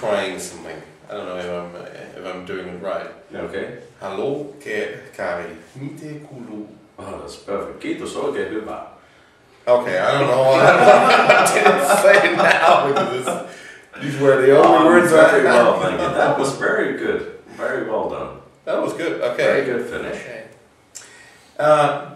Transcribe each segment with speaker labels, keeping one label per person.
Speaker 1: trying something. I don't know if I'm if I'm doing it right.
Speaker 2: Okay.
Speaker 1: Hallå Ke- Kari, mite kulu.
Speaker 2: Oh, that's perfect. Kiitos oikein hyvä.
Speaker 1: Okay, I don't know why I didn't say it now because these were the only
Speaker 2: Oh,
Speaker 1: words
Speaker 2: very
Speaker 1: I
Speaker 2: well, thank you. That was very good. Very well done.
Speaker 1: That was good. Okay.
Speaker 2: Very good finish.
Speaker 1: Okay. Uh,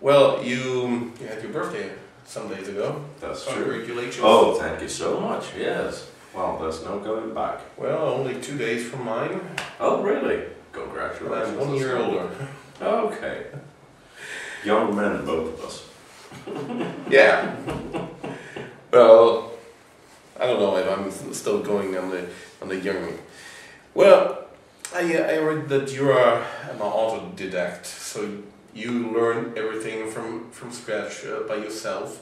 Speaker 1: well, you you had your birthday some days ago.
Speaker 2: That's true.
Speaker 1: Congratulations.
Speaker 2: Oh, thank you so much. Yes. Well, there's no going back.
Speaker 1: Well, only two days from mine,
Speaker 2: Oh, really? Congratulations.
Speaker 1: I'm one year older.
Speaker 2: Okay. Young men, both of us.
Speaker 1: Yeah. well, I don't know if I'm still going on the on the young. Well, I uh, I read that you are an autodidact, so you learn everything from from scratch uh, by yourself.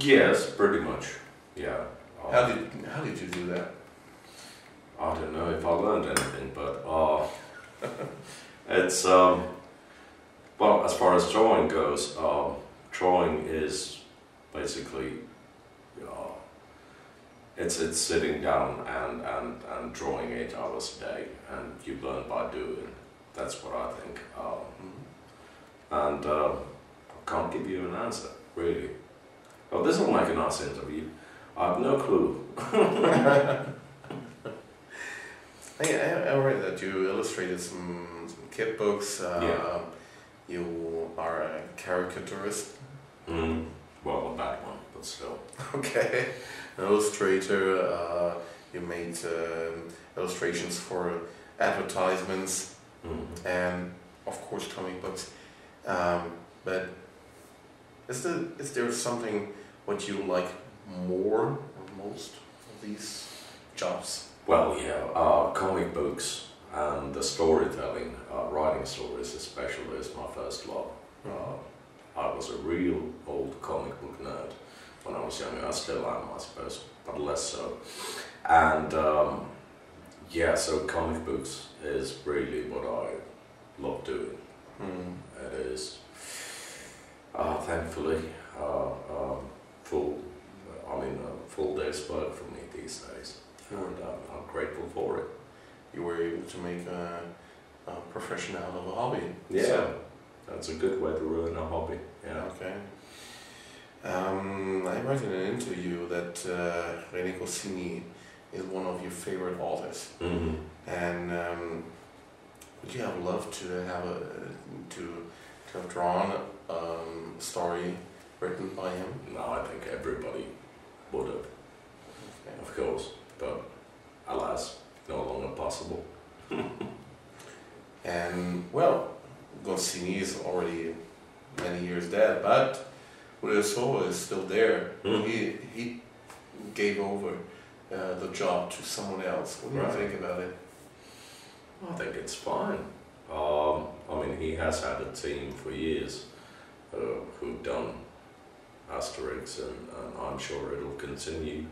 Speaker 2: Yes, pretty much. Yeah.
Speaker 1: How did how did you do that?
Speaker 2: I don't know if I learned anything, but uh, it's um, well, as far as drawing goes, um, drawing is basically uh, it's it's sitting down and, and, and drawing eight hours a day, and you learn by doing. That's what I think. Um, and uh, I can't give you an answer really. Well, this will make a nice interview. I have no clue.
Speaker 1: I, I, I read that you illustrated some, some kid books. Uh,
Speaker 2: Yeah.
Speaker 1: You are a caricaturist.
Speaker 2: Mm, well, a bad one, but still.
Speaker 1: Okay. An illustrator. Uh, you made um, illustrations for advertisements
Speaker 2: Mm.
Speaker 1: and, of course, comic books. Um, but is there, is there something what you like more or most of these jobs?
Speaker 2: Well, yeah, uh, comic books and the storytelling, uh, writing stories especially, is my first love. Uh, I was a real old comic book nerd when I was younger. I still am, I suppose, but less so. And um, yeah, so comic books is really what I love doing.
Speaker 1: Hmm.
Speaker 2: It is, uh, thankfully, uh, um, full. I mean, a full day's work for me these days, and uh, I'm grateful for it.
Speaker 1: You were able to make a, a profession out of a hobby.
Speaker 2: Yeah,
Speaker 1: So-
Speaker 2: that's a good way to ruin a hobby. Yeah.
Speaker 1: Okay. Um, I read in an interview that uh, René Goscinny is one of your favorite authors,
Speaker 2: hmm
Speaker 1: and um, would you have loved to have a to to have drawn um, a story written by him?
Speaker 2: No, I think everybody would have, of course, but alas, no longer possible.
Speaker 1: And well, Goscinny is already many years dead, but Uderzo is still there.
Speaker 2: Mm.
Speaker 1: He he gave over uh, the job to someone else. What do you think about it?
Speaker 2: I think it's fine. Um, I mean, he has had a team for years uh, who've done Asterix, and, and I'm sure it'll continue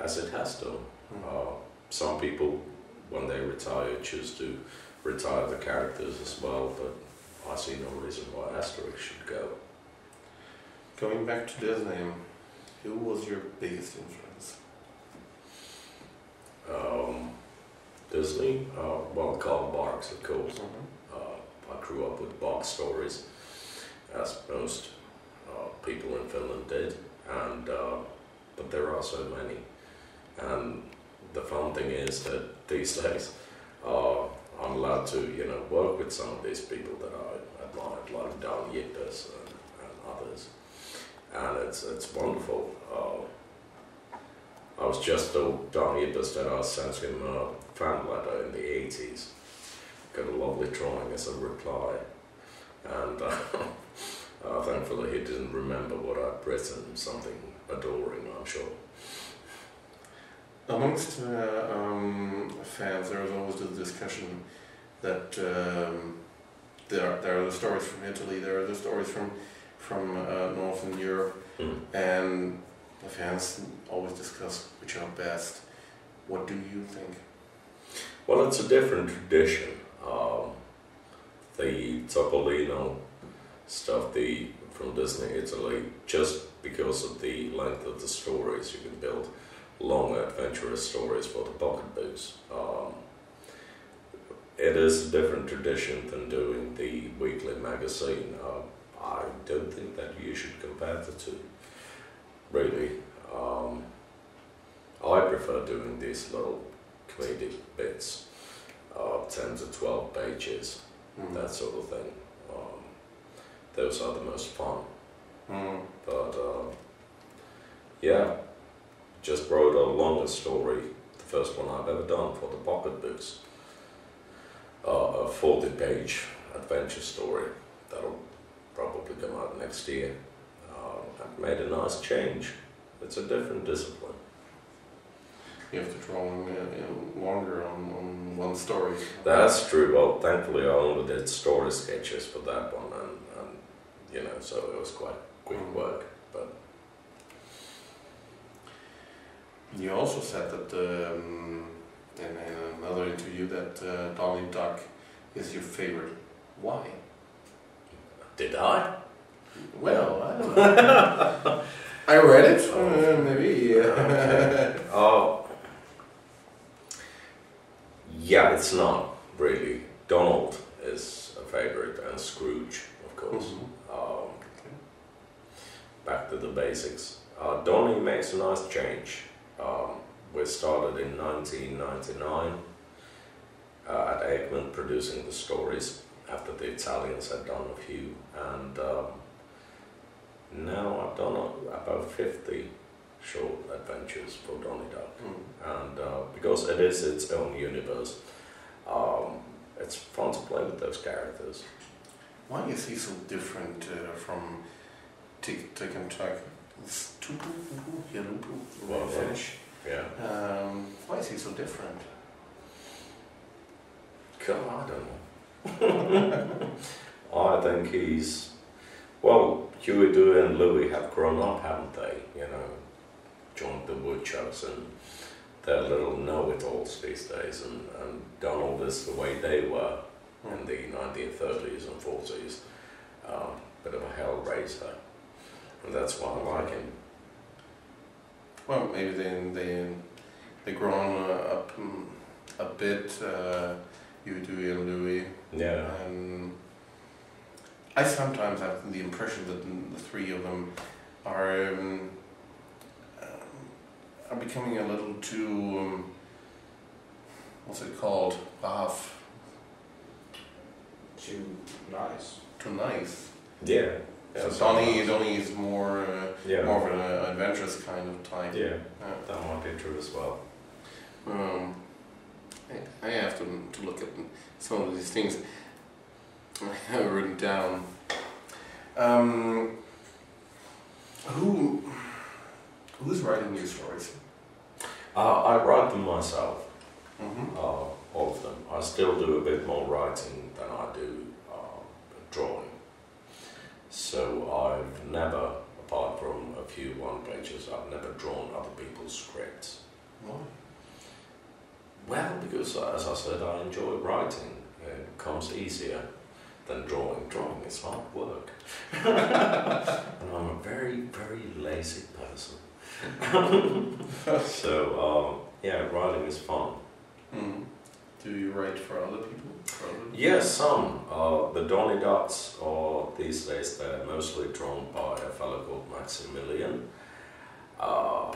Speaker 2: as it has done. Uh, some people, when they retire, choose to retire the characters as well, but I see no reason why Asterix should go.
Speaker 1: Going back to Disney, who was your biggest influence?
Speaker 2: Um, Disney, uh, well, Carl Barks, of course. Uh, I grew up with box stories, as most people in Finland did, and uh, but there are so many. And the fun thing is that these days uh, I'm allowed to, you know, work with some of these people that I admired, like Daan Jippes and, and others, and it's it's wonderful. Uh, I was just told Daan Jippes that I sent him a fan letter in the 80s got a lovely drawing as a reply. And uh, thankfully, he didn't remember what I'd written, something adoring, I'm sure.
Speaker 1: Amongst uh, um, fans, there is always the discussion that um, there are, there are the stories from Italy, there are the stories from from uh, Northern Europe,
Speaker 2: Mm.
Speaker 1: and the fans always discuss which are best. What do you think?
Speaker 2: Well, it's a different tradition. Um, the Topolino stuff, the from Disney Italy, just because of the length of the stories, you can build long adventurous stories for the pocket books. Um, it is a different tradition than doing the weekly magazine. Uh, I don't think that you should compare the two, really. Um, I prefer doing these little comedic bits, uh, 10 to 12 pages,
Speaker 1: Mm.
Speaker 2: that sort of thing. Um, those are the most fun.
Speaker 1: Mm.
Speaker 2: But uh, yeah, just wrote a longer story, the first one I've ever done for the pocket books. Uh, a 40 page adventure story that'll probably come out next year. Uh, I've made a nice change. It's a different discipline.
Speaker 1: You have to draw uh, you know, longer on, on one story.
Speaker 2: That's true. Well, thankfully, I only did story sketches for that one, and you know, so it was quite quick
Speaker 1: Mm.
Speaker 2: work. But
Speaker 1: You also said that um, in, in another interview that uh, Donnie Duck is your favorite. Why?
Speaker 2: did I?
Speaker 1: Well, I don't know. I read it. Uh, maybe. Yeah.
Speaker 2: Oh, yeah, it's not really. Donald is a favorite, and Scrooge, of course.
Speaker 1: Mhm.
Speaker 2: Um, back to the basics. Uh, Donny makes a nice change. Um, we started in 1999 uh, at Egmont producing the stories after the Italians had done a few, and um, now I've done about 50 short adventures for Donny Duck
Speaker 1: Mm.
Speaker 2: and uh, because it is its own universe, um, it's fun to play with those characters.
Speaker 1: Why is he so different uh, from Tick Trick and Track? It's Tupu, Hupu,
Speaker 2: Well,
Speaker 1: Finnish.
Speaker 2: Yeah.
Speaker 1: Um, why is he so different?
Speaker 2: God, I don't know. I think he's well. Huey, Dewey, and Louie have grown up, haven't they? You know, joined the woodchucks and they're little know-it-alls these days. And, and Donald is the way they were in the 1930s and 40s. Um, bit of a hellraiser, and that's why I like him.
Speaker 1: Well, maybe they they they grown up mm, a bit. Uh, you, Dewey, and Louie.
Speaker 2: Yeah.
Speaker 1: And I sometimes have the impression that the three of them are um, um, are becoming a little too um, what's it called? Brav,
Speaker 3: Too nice.
Speaker 1: too nice.
Speaker 2: Yeah.
Speaker 1: so
Speaker 2: Yeah,
Speaker 1: Donnie,
Speaker 2: sometimes.
Speaker 1: Donnie is more uh,
Speaker 2: Yeah.
Speaker 1: more of an uh, adventurous kind of type.
Speaker 2: Yeah,
Speaker 1: Uh,
Speaker 2: that might be true as well.
Speaker 1: Um, I, I have to, to look at some of these things I have written down. Um, who who's writing your stories?
Speaker 2: Uh, I write them myself,
Speaker 1: Mm-hmm.
Speaker 2: uh, all of them. I still do a bit more writing than I do uh, drawing. So I've never, apart from a few one pages, I've never drawn other people's scripts.
Speaker 1: Why?
Speaker 2: Well, because as I said, I enjoy writing. It comes easier than drawing. Drawing is hard work. and I'm a very, very lazy person. so, um, yeah, writing is fun.
Speaker 1: Mm. Do you write for other people?
Speaker 2: Yes, some. Uh, the Donny Ducks are these days they're mostly drawn by a fellow called Maximilian. Uh,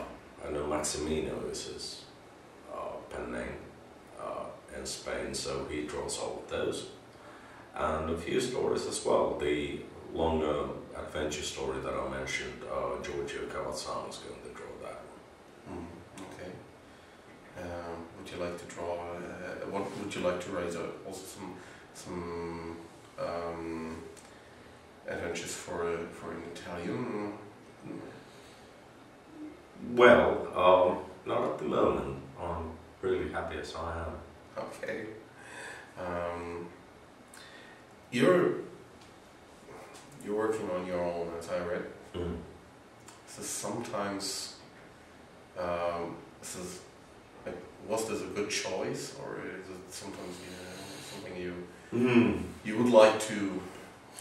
Speaker 2: I know Maximino is his uh, pen name uh, in Spain, so he draws all of those. And a few stories as well. The longer adventure story that I mentioned, uh, Giorgio Cavazzano is going to draw that one.
Speaker 1: Mm, okay. Um, would you like to draw? Uh, what would you like to write? Uh, also some some um, adventures for uh, for an Italian.
Speaker 2: Well, um, not at the moment. I'm really happy as I am.
Speaker 1: Okay. Um, you're you're working on your own, as I read.
Speaker 2: Mm.
Speaker 1: So sometimes, um, this is was this a good choice, or is it sometimes you know, something you
Speaker 2: Mm.
Speaker 1: you would like to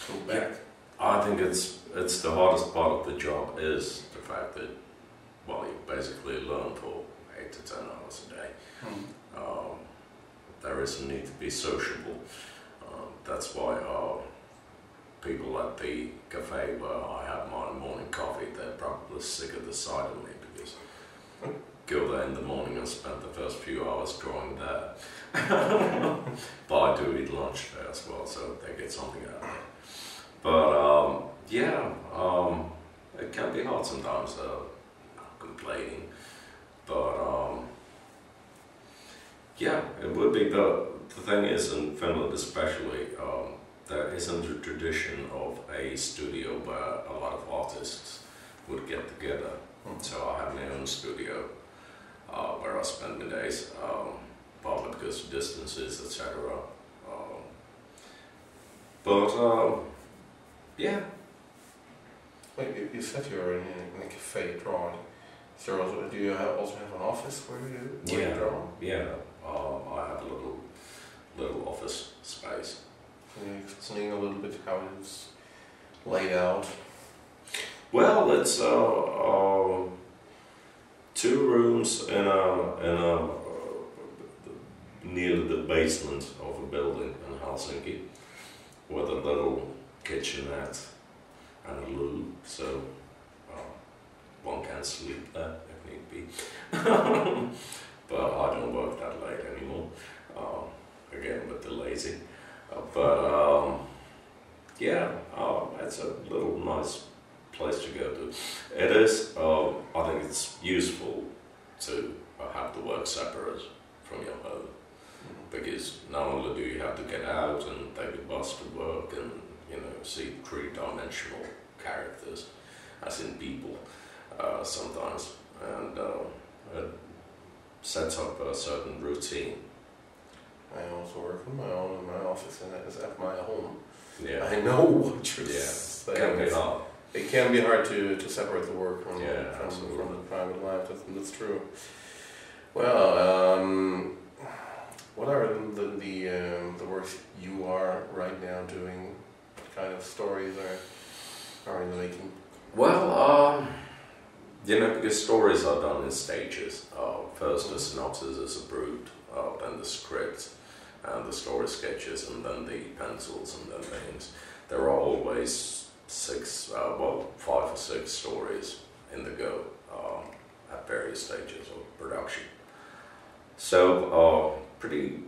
Speaker 1: go back?
Speaker 2: I think it's it's the hardest part of the job is the fact that well you basically learn for eight to ten hours a day.
Speaker 1: Mm.
Speaker 2: Um, there is a need to be sociable. Uh, that's why uh, people at the cafe where I have my morning coffee, they're probably sick of the sight of me because I go there in the morning and spend the first few hours drawing there. but I do eat lunch there as well, so they get something out of it. But um, yeah, um, it can be hard sometimes, uh, not complaining. But um, yeah, it would be. The, the thing is, in Finland especially, um, there isn't a tradition of a studio where a lot of artists would get together.
Speaker 1: Mm.
Speaker 2: So I have my own studio uh, where I spend my days, um, partly because of distances, etc. Um, but um, yeah,
Speaker 1: Wait, you, you said you're in, in a cafe drawing. So also, do you have, also have an office where you, where
Speaker 2: Yeah.
Speaker 1: you draw?
Speaker 2: yeah, um, I have a little little office space.
Speaker 1: Can you explain a little bit how it's laid out?
Speaker 2: Well, it's uh, um, two rooms in a in a near the basement of a building in Helsinki, with a little kitchenette and a loo, so uh, one can sleep there if need be. but I don't work that late anymore. Uh, again, with the lazy. Uh, but um, yeah, uh, it's a little nice place to go to. It is, um, I think it's useful to uh, have the work separate from your home because not only do you have to get out and take a bus to work and you know see three-dimensional characters, as in people, uh, sometimes, and uh, it sets up a certain routine.
Speaker 1: I also work on my own in my office and it's at my home.
Speaker 2: Yeah,
Speaker 1: I know what you're
Speaker 2: Yeah.
Speaker 1: saying.
Speaker 2: can be hard.
Speaker 1: It can be hard to, to separate the work from,
Speaker 2: Yeah,
Speaker 1: from, from the private life. That's, that's true. Well, um, what are the the, um, the works you are right now doing? What kind of stories are are in the making?
Speaker 2: Well, um, you know, because stories are done in stages. Uh, first, the synopsis is approved, uh, then the script, and the story sketches, and then the pencils, and then things. There are always six, uh, well, five or six stories in the go um, at various stages of production. So, uh, pretty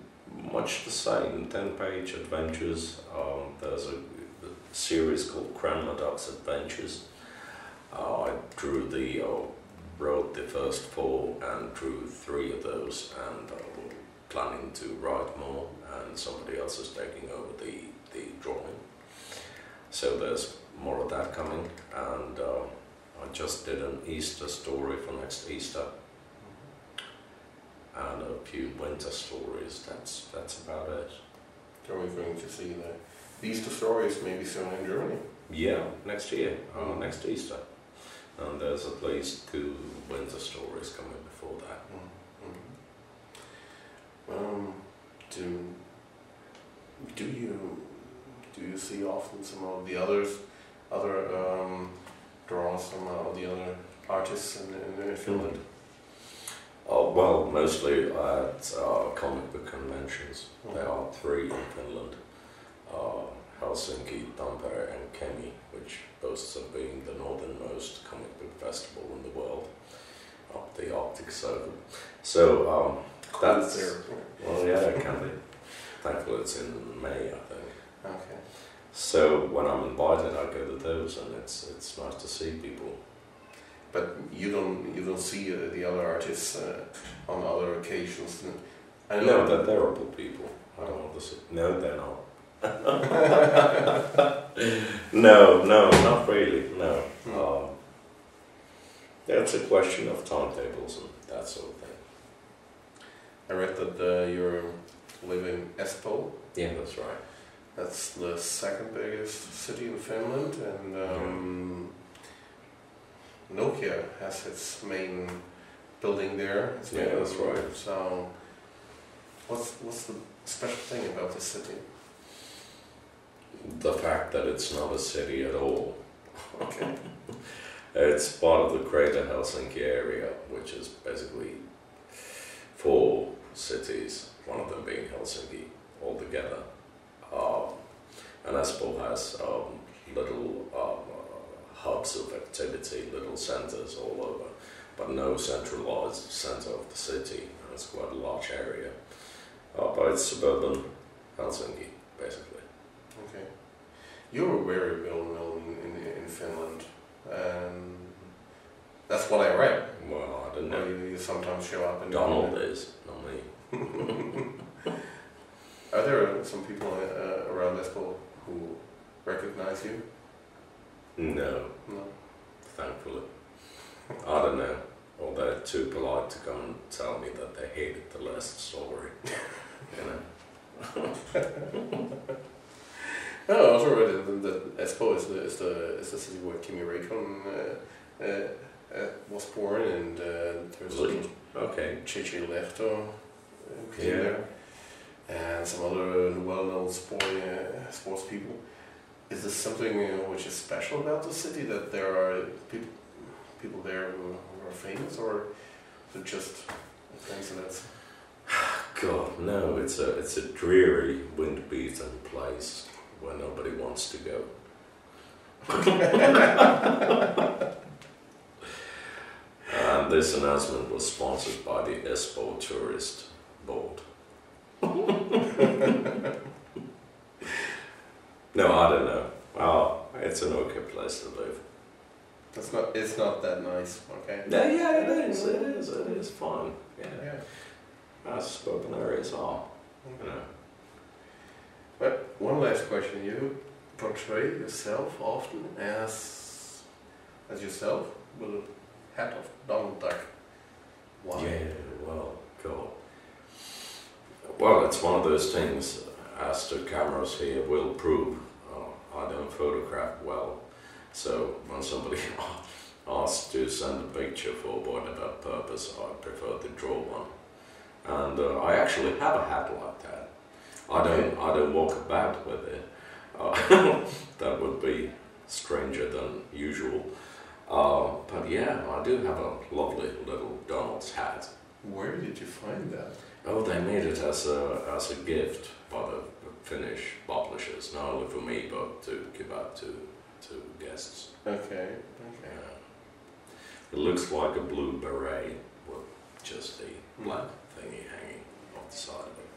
Speaker 2: much the same 10 page adventures. Um, there's a, a series called Grandma Duck's Adventures. Uh, I drew the, uh, wrote the first four and drew three of those, and uh, we're planning to write more, and somebody else is taking over the, the drawing. So there's more of that coming, and uh, I just did an Easter story for next Easter, and a few winter stories. That's that's about it.
Speaker 1: Are we going to see the these two stories maybe soon in Germany?
Speaker 2: Yeah, next year, uh, next Easter, and there's at least two winter stories coming before that.
Speaker 1: Mm-hmm. Um, do do you do you see often some of the others other um, draws from uh, the other artists in, in, in Finland?
Speaker 2: Uh, well, mostly at uh, comic book conventions. There are three in Finland uh, Helsinki, Tampere, and Kemi, which boasts of being the northernmost comic book festival in the world, up the Arctic Circle. So, um, that's. Well, yeah, it can be. Thankfully, it's in May, I think.
Speaker 1: Okay.
Speaker 2: So, when I'm invited, I go to those, and it's, it's nice to see people.
Speaker 1: But you don't you don't see uh, the other artists uh, on other occasions. I
Speaker 2: I know that terrible people. I don't want to say. No, they're not. no, no, not really. No.
Speaker 1: Hmm.
Speaker 2: Um, that's a question of timetables and that sort of thing.
Speaker 1: I read that uh, you live in Espoo.
Speaker 2: Yeah, that's right.
Speaker 1: That's the second biggest city in Finland, and um, Nokia has its main building there. It's
Speaker 2: Yeah, that's right.
Speaker 1: So, what's what's the special thing about this city?
Speaker 2: The fact that it's not a city at all.
Speaker 1: Okay.
Speaker 2: It's part of the greater Helsinki area, which is basically four cities, one of them being Helsinki altogether. Um, and Espoo has um, little um, uh, hubs of activity, little centres all over, but no centralised centre of the city. It's quite a large area. Uh, but it's suburban Helsinki, basically.
Speaker 1: Okay. You're very well known in, in Finland. Um, that's what I read.
Speaker 2: Well, I don't
Speaker 1: Well,
Speaker 2: know.
Speaker 1: you, you sometimes show up in
Speaker 2: Donald is, not me.
Speaker 1: Are there some people uh, around Espoo who recognize you?
Speaker 2: No,
Speaker 1: No.
Speaker 2: thankfully. I don't know. Or they're too polite to come and tell me that they hated the last story. you know?
Speaker 1: No, I also read that, that Espoo is the, is the is the city where Kimi Räikkönen uh, uh, uh, was born, and uh, there's
Speaker 2: Really? Okay.
Speaker 1: JJ Lehto uh, came
Speaker 2: Yeah.
Speaker 1: there, and some other well-known sport uh, sports people. Is this something uh, which is special about the city that there are people people there who, are famous, or is it just a coincidence?
Speaker 2: God, no, it's a it's a dreary, wind-beaten place where nobody wants to go. and this announcement was sponsored by the Espoo Tourist Board. No, I don't know. Oh, it's an okay place to live.
Speaker 1: It's not. It's not that nice. Okay.
Speaker 2: Yeah, yeah, it is. It is. It is fun. Yeah,
Speaker 1: Yeah.
Speaker 2: as spoken areas are. You know.
Speaker 1: But one last question: You portray yourself often as as yourself with a hat of Donald Duck. Why?
Speaker 2: Yeah, well, God. Well, it's one of those things, as the cameras here will prove, uh, I don't photograph well. So when somebody asks to send a picture forward about purpose, I prefer to draw one. And uh, I actually have a hat like that. I don't, I don't walk about with it. Uh, that would be stranger than usual. Uh, but yeah, I do have a lovely little Donald's hat.
Speaker 1: Where did you find that?
Speaker 2: Oh, they made it as a as a gift by the Finnish publishers, not only for me but to give out to to guests.
Speaker 1: Okay.
Speaker 2: Yeah.
Speaker 1: Okay.
Speaker 2: It looks like a blue beret with just a black thingy hanging off the side of it.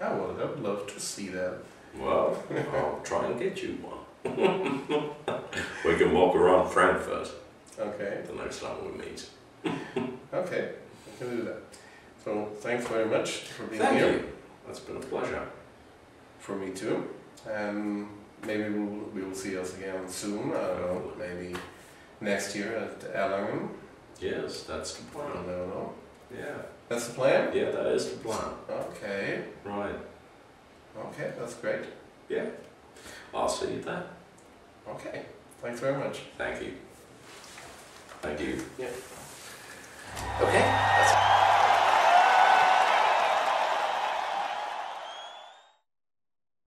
Speaker 1: Oh, I would. I would love to see that.
Speaker 2: Well, I'll try and get you one. we can walk around Frankfurt
Speaker 1: Okay.
Speaker 2: the next time we meet.
Speaker 1: Okay. I can do that. So thanks very much for being
Speaker 2: Thank
Speaker 1: here.
Speaker 2: you. That's been a pleasure.
Speaker 1: For me too. And maybe we will, we will see us again soon. I don't know. Maybe next year at Erlangen.
Speaker 2: Yes, that's the
Speaker 1: I
Speaker 2: plan.
Speaker 1: don't know.
Speaker 2: Yeah.
Speaker 1: That's the plan.
Speaker 2: Yeah, that is the plan.
Speaker 1: Okay.
Speaker 2: Right.
Speaker 1: Okay. That's great.
Speaker 2: Yeah. I'll see you then.
Speaker 1: Okay. Thanks very much.
Speaker 2: Thank you. Thank you. Yeah.
Speaker 1: Okay. That's